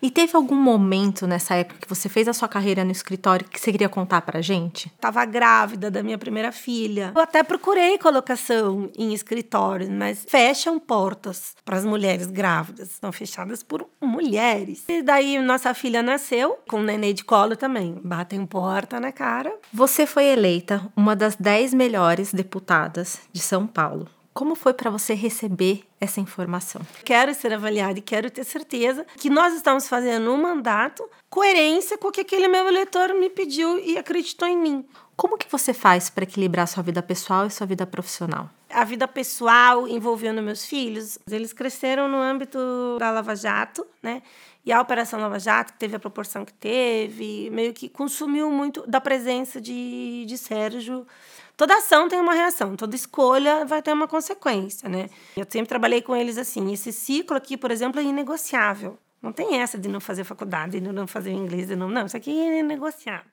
E teve algum momento nessa época que você fez a sua carreira no escritório que você queria contar pra gente? Tava grávida da minha primeira filha. Eu até procurei colocação em escritórios, mas fecham portas para as mulheres grávidas. Estão fechadas por mulheres. E daí nossa filha nasceu com um nenê de colo também. Batem porta na cara. Você foi eleita uma das 10 melhores deputadas de São Paulo. Como foi para você receber essa informação? Quero ser avaliada e quero ter certeza que nós estamos fazendo um mandato coerência com o que aquele meu eleitor me pediu e acreditou em mim. Como que você faz para equilibrar sua vida pessoal e sua vida profissional? A vida pessoal envolvendo meus filhos, eles cresceram no âmbito da Lava Jato, né? E a Operação Lava Jato, que teve a proporção que teve, meio que consumiu muito da presença de, de Sérgio toda ação tem uma reação, toda escolha vai ter uma consequência, né? Eu sempre trabalhei com eles assim, esse ciclo aqui, por exemplo, é inegociável. Não tem essa de não fazer faculdade, de não fazer inglês, de não, não, isso aqui é inegociável.